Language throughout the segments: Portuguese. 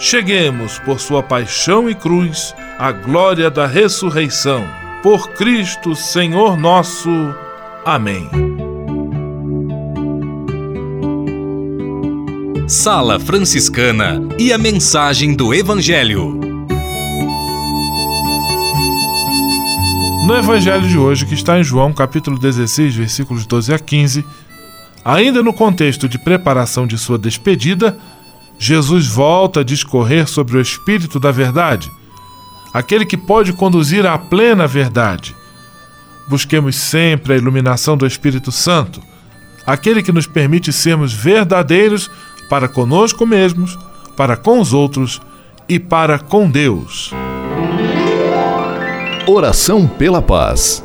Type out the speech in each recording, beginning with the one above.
cheguemos, por sua paixão e cruz, à glória da ressurreição. Por Cristo, Senhor nosso. Amém. Sala Franciscana e a mensagem do Evangelho. No evangelho de hoje, que está em João, capítulo 16, versículos 12 a 15, ainda no contexto de preparação de sua despedida, Jesus volta a discorrer sobre o Espírito da Verdade, aquele que pode conduzir à plena verdade. Busquemos sempre a iluminação do Espírito Santo, aquele que nos permite sermos verdadeiros para conosco mesmos, para com os outros e para com Deus. Oração pela paz.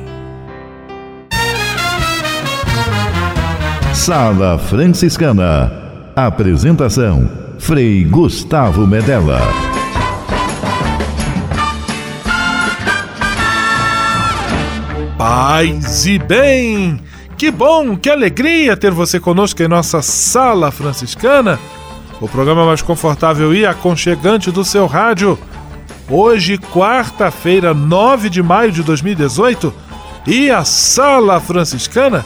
Sala Franciscana. Apresentação: Frei Gustavo Medella. Paz e bem! Que bom, que alegria ter você conosco em nossa sala franciscana, o programa mais confortável e aconchegante do seu rádio. Hoje, quarta-feira, 9 de maio de 2018, e a sala franciscana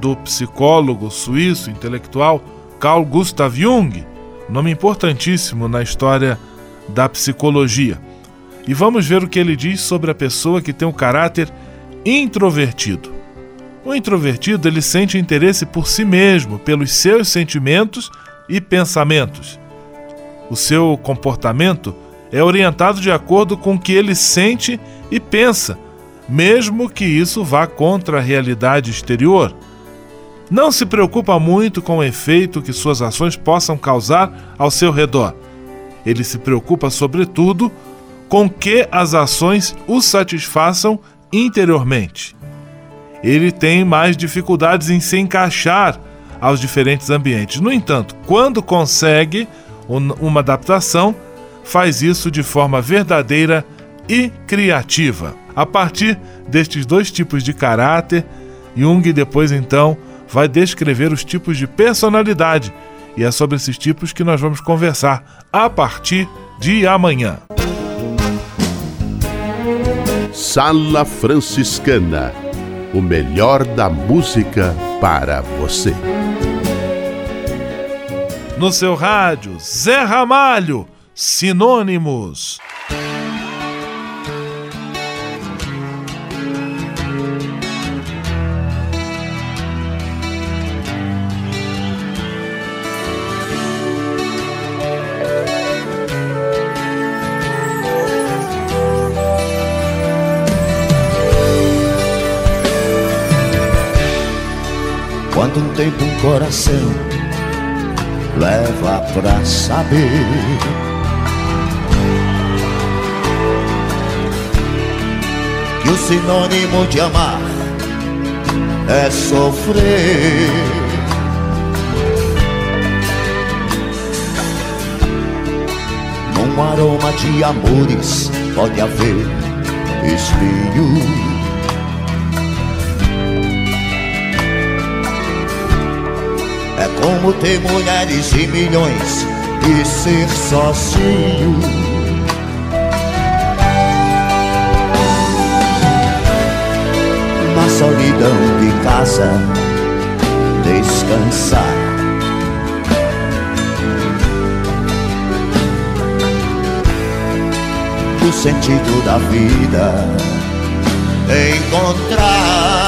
do psicólogo suíço intelectual Carl Gustav Jung, nome importantíssimo na história da psicologia. E vamos ver o que ele diz sobre a pessoa que tem um caráter introvertido. O introvertido ele sente interesse por si mesmo, pelos seus sentimentos e pensamentos. O seu comportamento é orientado de acordo com o que ele sente e pensa, mesmo que isso vá contra a realidade exterior. Não se preocupa muito com o efeito que suas ações possam causar ao seu redor. Ele se preocupa, sobretudo, com que as ações o satisfaçam interiormente. Ele tem mais dificuldades em se encaixar aos diferentes ambientes. No entanto, quando consegue uma adaptação, faz isso de forma verdadeira e criativa. A partir destes dois tipos de caráter, Jung depois então vai descrever os tipos de personalidade e é sobre esses tipos que nós vamos conversar a partir de amanhã. Sala Franciscana o melhor da música para você. No seu rádio, Zé Ramalho, Sinônimos. Quanto tempo um coração leva pra saber que o sinônimo de amar é sofrer. Num aroma de amores pode haver espinhos. Como ter mulheres e milhões e ser sozinho. Na solidão de casa, descansar. O sentido da vida encontrar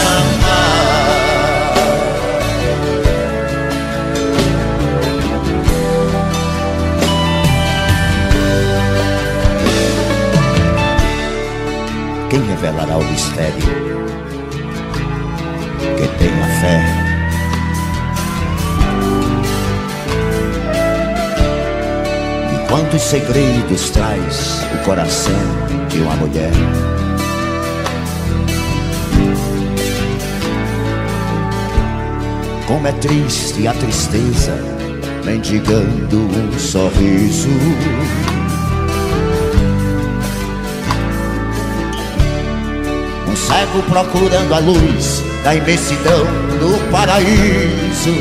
revelará o mistério? Quem tenha fé. Quantos segredos traz o coração de uma mulher? Como é triste a tristeza, mendigando um sorriso. Um cego procurando a luz da imensidão do paraíso.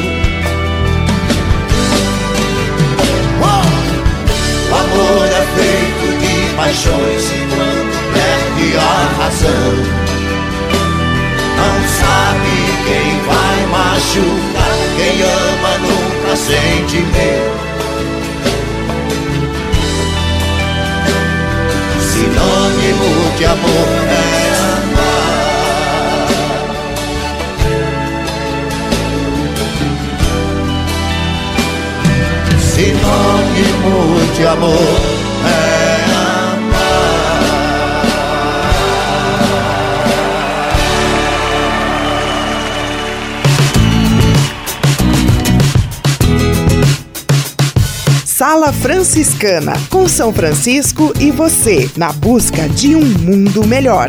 O amor é feito de paixões e quando perde a razão, não sabe quem vai machucar. Quem ama nunca sente medo. Sinônimo de amor é Sinônimo de amor é Sala Franciscana, com São Francisco e você, na busca de um mundo melhor.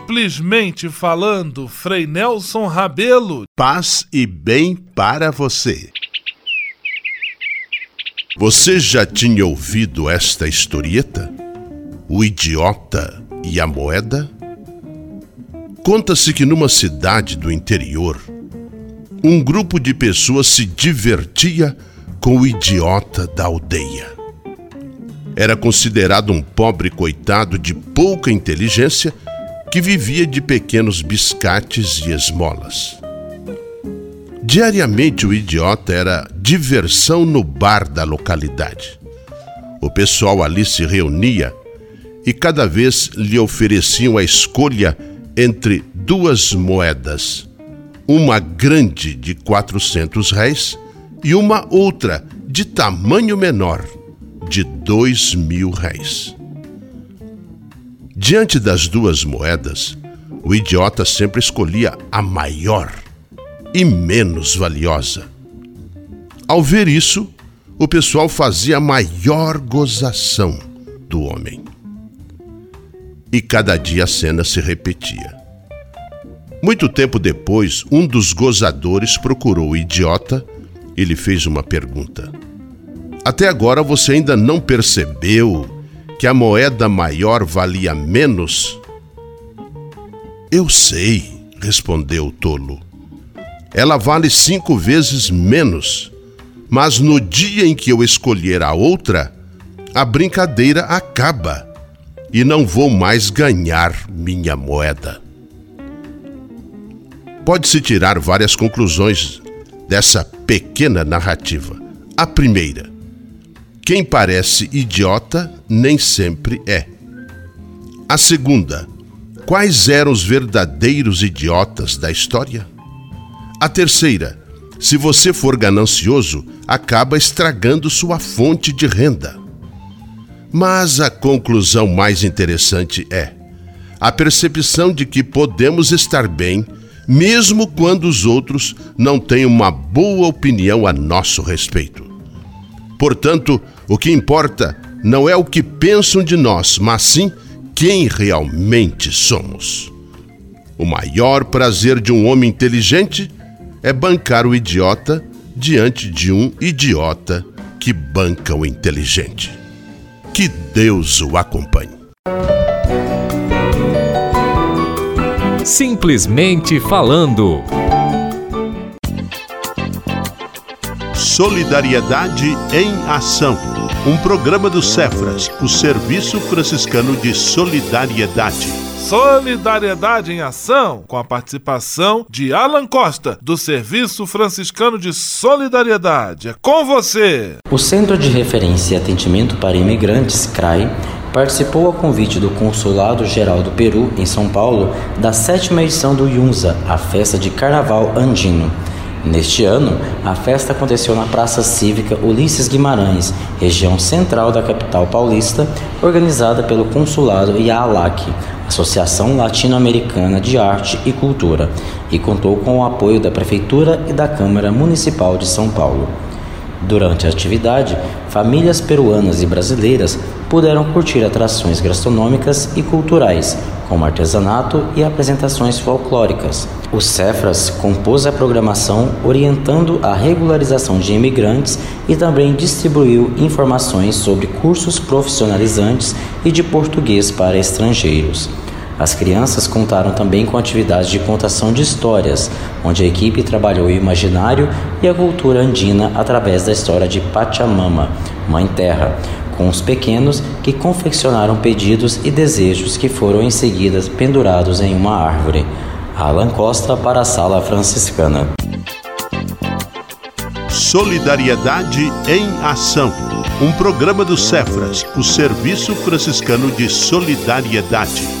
Simplesmente falando, Frei Nelson Rabelo. Paz e bem para você. Você já tinha ouvido esta historieta? O idiota e a moeda? Conta-se que numa cidade do interior, um grupo de pessoas se divertia com o idiota da aldeia. Era considerado um pobre coitado de pouca inteligência que vivia de pequenos biscates e esmolas. Diariamente o idiota era diversão no bar da localidade. O pessoal ali se reunia e cada vez lhe ofereciam a escolha entre duas moedas, uma grande de 400 réis e uma outra de tamanho menor, de dois mil réis. Diante das duas moedas, o idiota sempre escolhia a maior e menos valiosa. Ao ver isso, o pessoal fazia a maior gozação do homem. E cada dia a cena se repetia. Muito tempo depois, um dos gozadores procurou o idiota ele fez uma pergunta. Até agora você ainda não percebeu que a moeda maior valia menos? Eu sei, respondeu o tolo. Ela vale cinco vezes menos. Mas no dia em que eu escolher a outra, a brincadeira acaba e não vou mais ganhar minha moeda. Pode-se tirar várias conclusões dessa pequena narrativa. A primeira: quem parece idiota nem sempre é. A segunda: quais eram os verdadeiros idiotas da história? A terceira: se você for ganancioso, acaba estragando sua fonte de renda. Mas a conclusão mais interessante é a percepção de que podemos estar bem mesmo quando os outros não têm uma boa opinião a nosso respeito. Portanto, o que importa não é o que pensam de nós, mas sim quem realmente somos. O maior prazer de um homem inteligente é bancar o idiota diante de um idiota que banca o inteligente. Que Deus o acompanhe. Simplesmente falando. Solidariedade em Ação. Um programa do Cefras, o Serviço Franciscano de Solidariedade. Solidariedade em Ação, com a participação de Alan Costa, do Serviço Franciscano de Solidariedade. É com você! O Centro de Referência e Atendimento para Imigrantes, CRAI, participou a convite do Consulado Geral do Peru, em São Paulo, da sétima edição do Yunza, a festa de Carnaval Andino. Neste ano, a festa aconteceu na Praça Cívica Ulisses Guimarães, região central da capital paulista, organizada pelo Consulado e a ALAC, Associação Latino-Americana de Arte e Cultura, e contou com o apoio da Prefeitura e da Câmara Municipal de São Paulo. Durante a atividade, famílias peruanas e brasileiras puderam curtir atrações gastronômicas e culturais, como artesanato e apresentações folclóricas. O Cefras compôs a programação orientando a regularização de imigrantes e também distribuiu informações sobre cursos profissionalizantes e de português para estrangeiros. As crianças contaram também com atividades de contação de histórias, onde a equipe trabalhou o imaginário e a cultura andina através da história de Pachamama, Mãe Terra, com os pequenos que confeccionaram pedidos e desejos que foram em seguida pendurados em uma árvore. Alan Costa para a Sala Franciscana. Solidariedade em Ação. Um programa do Cefras, o Serviço Franciscano de Solidariedade.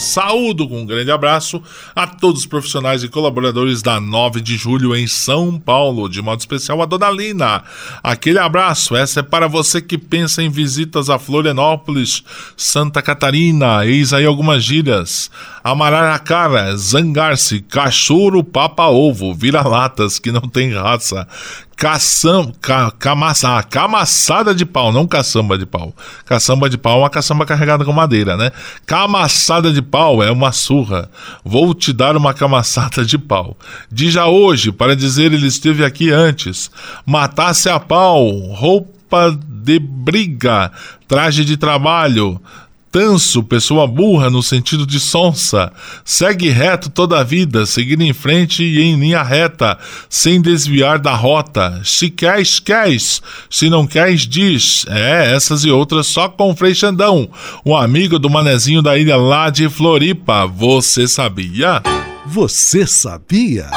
Saúdo com um grande abraço a todos os profissionais e colaboradores da 9 de julho em São Paulo, de modo especial a Dona Lina. Aquele abraço, essa é para você que pensa em visitas a Florianópolis, Santa Catarina, eis aí algumas gírias. Amararacara, zangar-se, cachorro papa-ovo, vira-latas que não tem raça, caçam, ca, camaça, ah, camaçada de pau, não caçamba de pau. Caçamba de pau é uma caçamba carregada com madeira, né? Camaçada de pau é uma surra. Vou te dar uma camaçada de pau. Dija hoje, para dizer ele esteve aqui antes. Matasse a pau, roupa de briga, traje de trabalho, Tanso, pessoa burra no sentido de sonsa, segue reto toda a vida, seguindo em frente e em linha reta, sem desviar da rota. Se queres, queres. Se não queres, diz. É, essas e outras só com Frei Xandão, um amigo do manezinho da ilha lá de Floripa. Você sabia? Você sabia?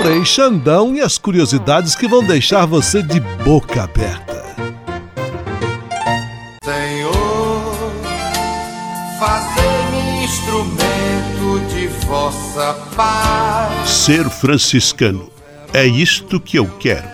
Frei Xandão e as curiosidades que vão deixar você de boca aberta. De vossa paz. Ser franciscano é isto que eu quero.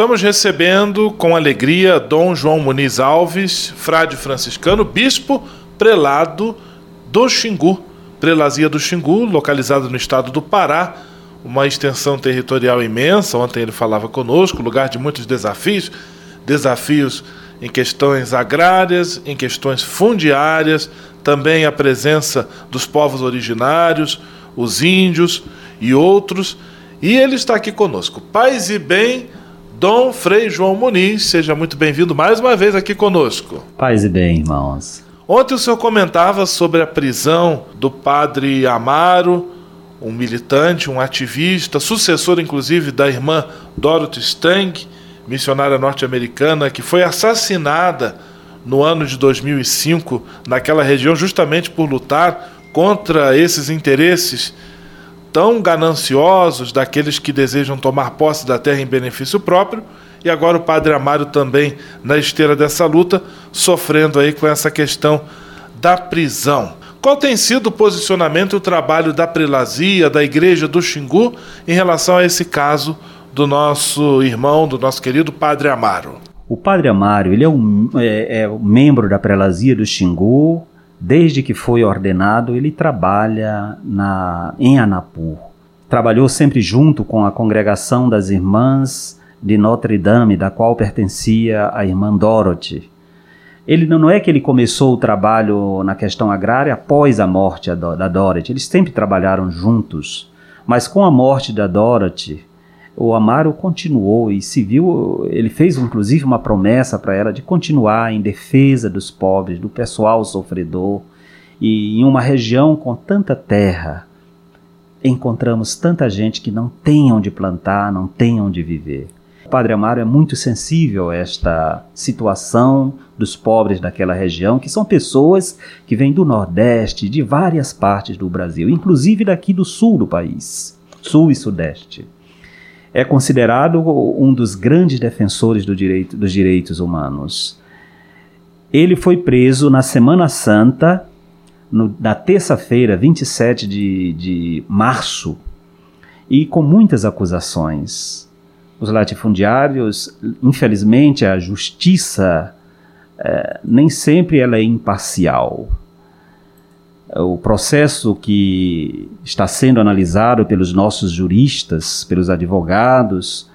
Estamos recebendo com alegria Dom João Muniz Alves, frade franciscano, bispo prelado do Xingu, prelazia do Xingu, localizado no estado do Pará, uma extensão territorial imensa. Ontem ele falava conosco, lugar de muitos desafios, desafios em questões agrárias, em questões fundiárias, também a presença dos povos originários, os índios e outros. E ele está aqui conosco. Paz e bem Dom Frei João Muniz, seja muito bem-vindo mais uma vez aqui conosco. Paz e bem, irmãos. Ontem o senhor comentava sobre a prisão do padre Amaro, um militante, um ativista, sucessor inclusive da irmã Dorothy Stang, missionária norte-americana, que foi assassinada no ano de 2005 naquela região justamente por lutar contra esses interesses tão gananciosos daqueles que desejam tomar posse da terra em benefício próprio, e agora o padre Amário também na esteira dessa luta, sofrendo aí com essa questão da prisão. Qual tem sido o posicionamento e o trabalho da prelazia, da igreja do Xingu, em relação a esse caso do nosso irmão, do nosso querido padre Amaro? O padre Amário, ele é um, é, é um membro da prelazia do Xingu, Desde que foi ordenado, ele trabalha na, em Anapur. Trabalhou sempre junto com a congregação das Irmãs de Notre Dame, da qual pertencia a irmã Dorothy. Ele não é que ele começou o trabalho na questão agrária após a morte da Dorothy, eles sempre trabalharam juntos. Mas com a morte da Dorothy, o Amaro continuou e se viu, ele fez inclusive uma promessa para ela de continuar em defesa dos pobres, do pessoal sofredor. E em uma região com tanta terra, encontramos tanta gente que não tem onde plantar, não tem onde viver. O Padre Amaro é muito sensível a esta situação dos pobres daquela região, que são pessoas que vêm do Nordeste, de várias partes do Brasil, inclusive daqui do sul do país, sul e sudeste é considerado um dos grandes defensores do direito, dos direitos humanos. Ele foi preso na Semana Santa, no, na terça-feira, 27 de, de março, e com muitas acusações. Os latifundiários, infelizmente, a justiça é, nem sempre ela é imparcial o processo que está sendo analisado pelos nossos juristas, pelos advogados,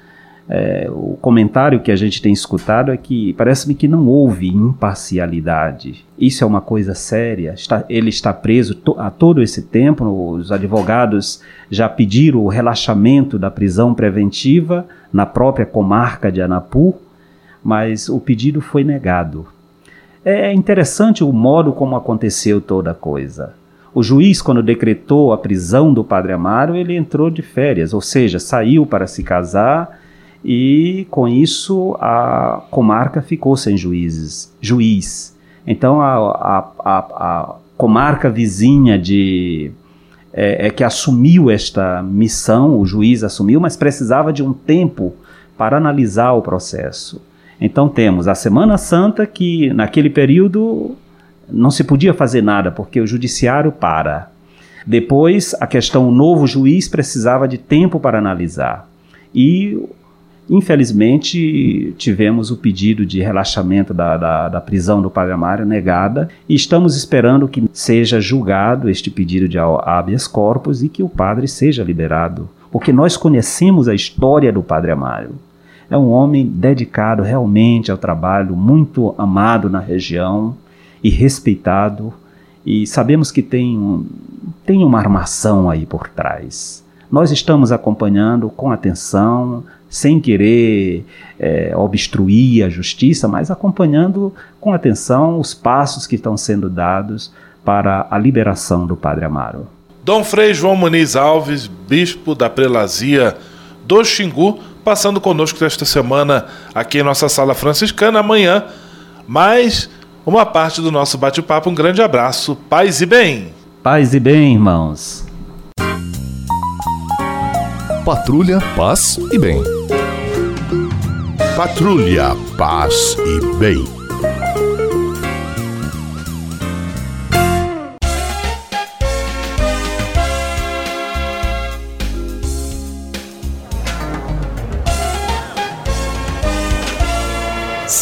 é, o comentário que a gente tem escutado é que parece-me que não houve imparcialidade. Isso é uma coisa séria. Está, ele está preso to, a todo esse tempo. Os advogados já pediram o relaxamento da prisão preventiva na própria comarca de Anapu, mas o pedido foi negado. É interessante o modo como aconteceu toda a coisa. O juiz, quando decretou a prisão do padre Amaro, ele entrou de férias, ou seja, saiu para se casar e com isso a comarca ficou sem juízes, juiz. Então a, a, a, a comarca vizinha de é, é, que assumiu esta missão, o juiz assumiu, mas precisava de um tempo para analisar o processo. Então temos a Semana Santa que naquele período não se podia fazer nada porque o judiciário para. Depois a questão o novo juiz precisava de tempo para analisar. E Infelizmente, tivemos o pedido de relaxamento da, da, da, prisão do Padre Amário negada e estamos esperando que seja julgado este pedido de habeas corpus e que o padre seja liberado, porque nós conhecemos a história do Padre Amário. É um homem dedicado realmente ao trabalho, muito amado na região e respeitado, e sabemos que tem, tem uma armação aí por trás. Nós estamos acompanhando com atenção, sem querer é, obstruir a justiça, mas acompanhando com atenção os passos que estão sendo dados para a liberação do Padre Amaro. Dom Frei João Muniz Alves, bispo da prelazia do Xingu, passando conosco esta semana aqui em nossa sala franciscana. Amanhã, mais uma parte do nosso bate-papo. Um grande abraço, paz e bem. Paz e bem, irmãos. Patrulha, paz e bem. Patrulha, paz e bem.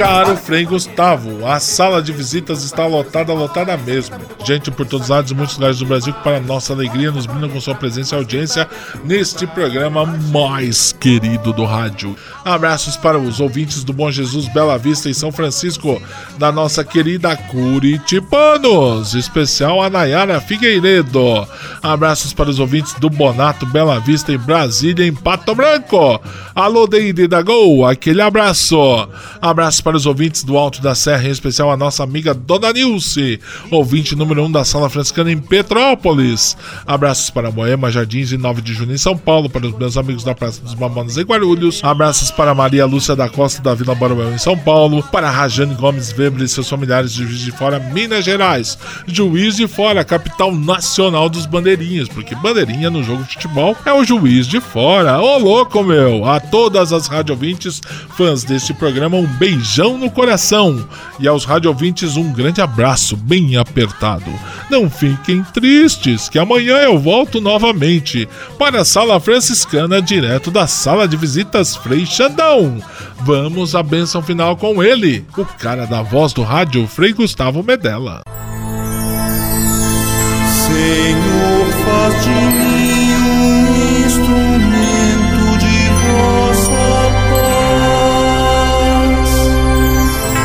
Caro Frei Gustavo, a sala de visitas está lotada, lotada mesmo. Gente por todos os lados e muitos lugares do Brasil que, para nossa alegria, nos brindam com sua presença e audiência neste programa mais querido do rádio. Abraços para os ouvintes do Bom Jesus Bela Vista em São Francisco, da nossa querida Curitibanos, especial a Nayara Figueiredo. Abraços para os ouvintes do Bonato Bela Vista em Brasília, em Pato Branco. Alô, Deide da Gol, aquele abraço. Abraços para os ouvintes do Alto da Serra, em especial a nossa amiga Dona Nilce, ouvinte número 1 um da Sala Franciscana em Petrópolis. Abraços para Moema Jardins e 9 de junho em São Paulo, para os meus amigos da Praça dos Mamonas em Guarulhos. Abraços para Maria Lúcia da Costa da Vila Baruel em São Paulo, para Rajane Gomes Weber e seus familiares de Juiz de Fora, Minas Gerais. Juiz de Fora, capital nacional dos bandeirinhas, porque bandeirinha no jogo de futebol é o Juiz de Fora. Ô louco, meu! A todas as radiovintes fãs deste programa, um beijão no coração. E aos radiovintes, um grande abraço bem apertado. Não fiquem tristes, que amanhã eu volto novamente para a Sala Franciscana, direto da Sala de Visitas Frei Xandão. Vamos à benção final com ele, o cara da voz do rádio, Frei Gustavo Medella. Senhor, faz de mim